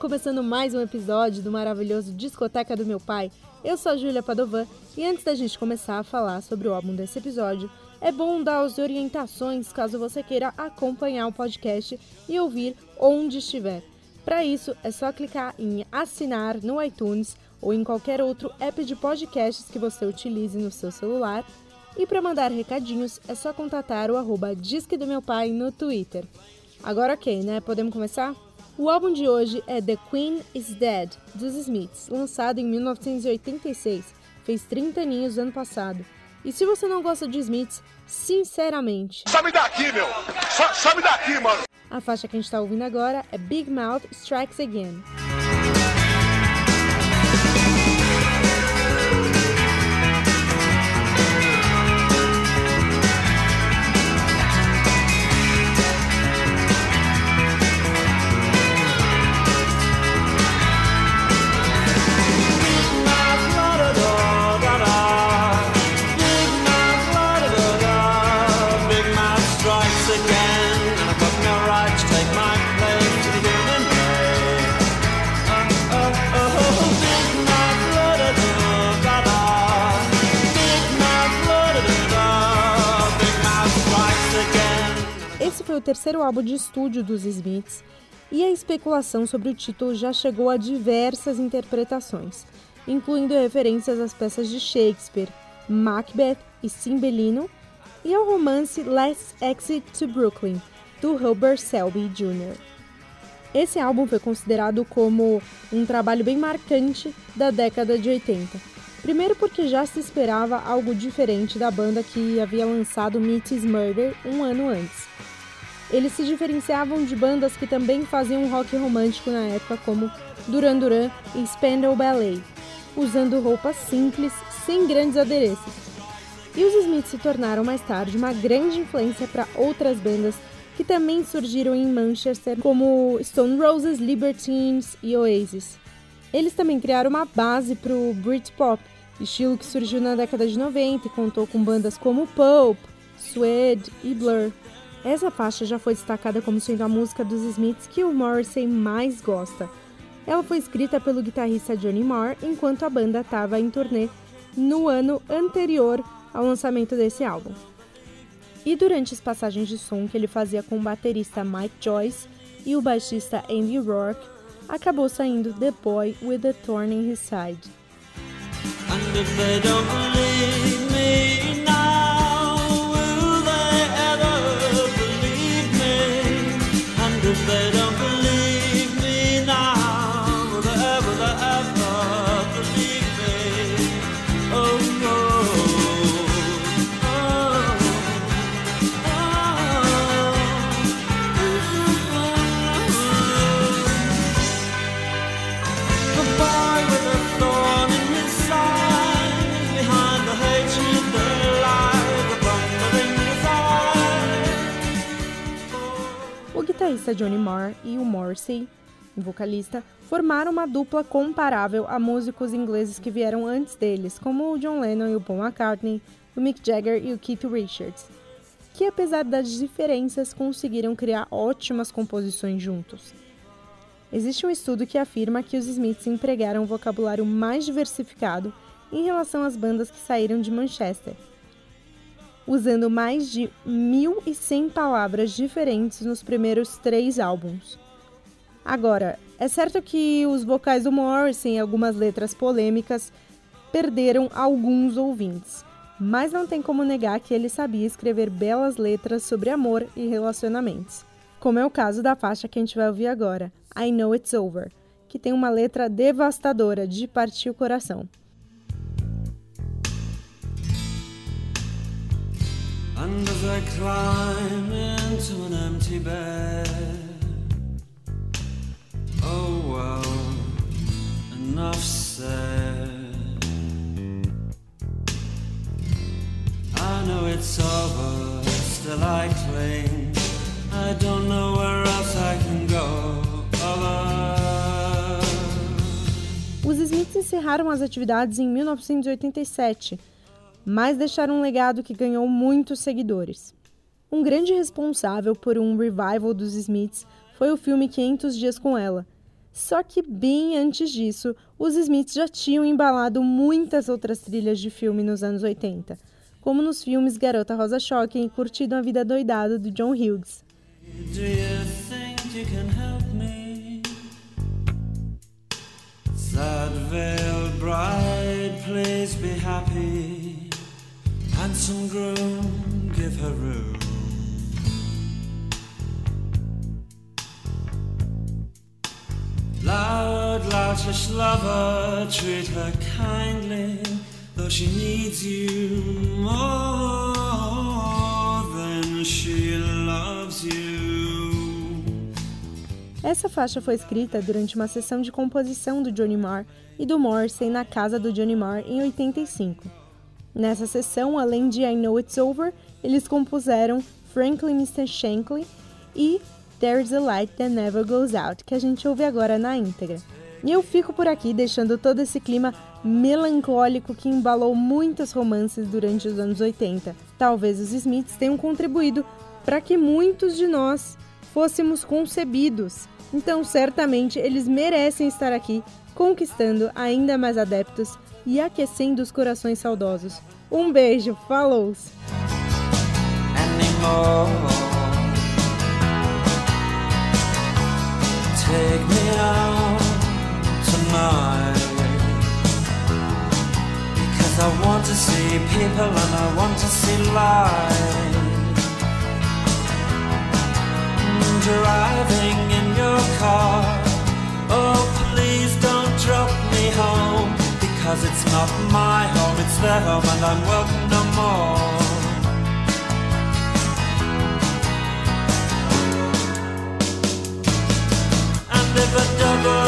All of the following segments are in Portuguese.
Começando mais um episódio do maravilhoso Discoteca do Meu Pai. Eu sou a Júlia Padovan e antes da gente começar a falar sobre o álbum desse episódio, é bom dar as orientações caso você queira acompanhar o podcast e ouvir onde estiver. Para isso, é só clicar em assinar no iTunes ou em qualquer outro app de podcasts que você utilize no seu celular. E para mandar recadinhos, é só contatar o arroba Disque do Meu Pai no Twitter. Agora ok, né? Podemos começar? O álbum de hoje é The Queen is Dead, dos Smiths, lançado em 1986. Fez 30 aninhos ano passado. E se você não gosta de Smiths, sinceramente, Sabe daqui, meu! Sa- Sabe daqui, mano! a faixa que a gente tá ouvindo agora é Big Mouth Strikes Again. O terceiro álbum de estúdio dos Smiths e a especulação sobre o título já chegou a diversas interpretações, incluindo referências às peças de Shakespeare, Macbeth e Cymbeline e ao romance Let's Exit to Brooklyn, do Hubert Selby Jr. Esse álbum foi considerado como um trabalho bem marcante da década de 80. Primeiro porque já se esperava algo diferente da banda que havia lançado Meets Murder um ano antes. Eles se diferenciavam de bandas que também faziam rock romântico na época, como Duran Duran e Spandau Ballet, usando roupas simples, sem grandes adereços. E os Smiths se tornaram mais tarde uma grande influência para outras bandas que também surgiram em Manchester, como Stone Roses, Libertines e Oasis. Eles também criaram uma base para o Britpop, estilo que surgiu na década de 90 e contou com bandas como Pulp, Suede e Blur. Essa faixa já foi destacada como sendo a música dos Smiths que o Morrissey mais gosta. Ela foi escrita pelo guitarrista Johnny Marr enquanto a banda estava em turnê no ano anterior ao lançamento desse álbum. E durante as passagens de som que ele fazia com o baterista Mike Joyce e o baixista Andy Rourke, acabou saindo The Boy with a Thorn in His Side. O guitarrista Johnny Marr e o Morrissey, vocalista, formaram uma dupla comparável a músicos ingleses que vieram antes deles, como o John Lennon e o Paul McCartney, o Mick Jagger e o Keith Richards, que apesar das diferenças conseguiram criar ótimas composições juntos. Existe um estudo que afirma que os Smiths empregaram um vocabulário mais diversificado em relação às bandas que saíram de Manchester, usando mais de 1.100 palavras diferentes nos primeiros três álbuns. Agora, é certo que os vocais do Morrison e algumas letras polêmicas perderam alguns ouvintes, mas não tem como negar que ele sabia escrever belas letras sobre amor e relacionamentos, como é o caso da faixa que a gente vai ouvir agora, I Know It's Over, que tem uma letra devastadora de partir o coração. And as I climb into an empty bed, oh well, enough said. I know it's over, still I cling. I don't know where else I can go. Os Smiths encerraram as atividades em 1987, mas deixaram um legado que ganhou muitos seguidores. Um grande responsável por um revival dos Smiths foi o filme 500 Dias com Ela. Só que bem antes disso, os Smiths já tinham embalado muitas outras trilhas de filme nos anos 80, como nos filmes Garota Rosa Choque e Curtido a Vida Doidada do John Hughes. Bride, please be happy. Handsome groom, give her room. Loud, loutish lover, treat her kindly, though she needs you more than she loves you. Essa faixa foi escrita durante uma sessão de composição do Johnny Marr e do Morrissey na casa do Johnny Marr em 85. Nessa sessão, além de I Know It's Over, eles compuseram Frankly Mr. Shankly e There's a Light That Never Goes Out, que a gente ouve agora na íntegra. E eu fico por aqui deixando todo esse clima melancólico que embalou muitos romances durante os anos 80. Talvez os Smiths tenham contribuído para que muitos de nós fôssemos concebidos. Então, certamente, eles merecem estar aqui, conquistando ainda mais adeptos e aquecendo os corações saudosos. Um beijo, falou! I want to see people and I want to see Driving because it's not my home, it's their home and I'm welcome no more. And if a double-decker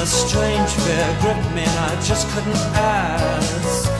a strange fear gripped me and I just couldn't ask.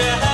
future.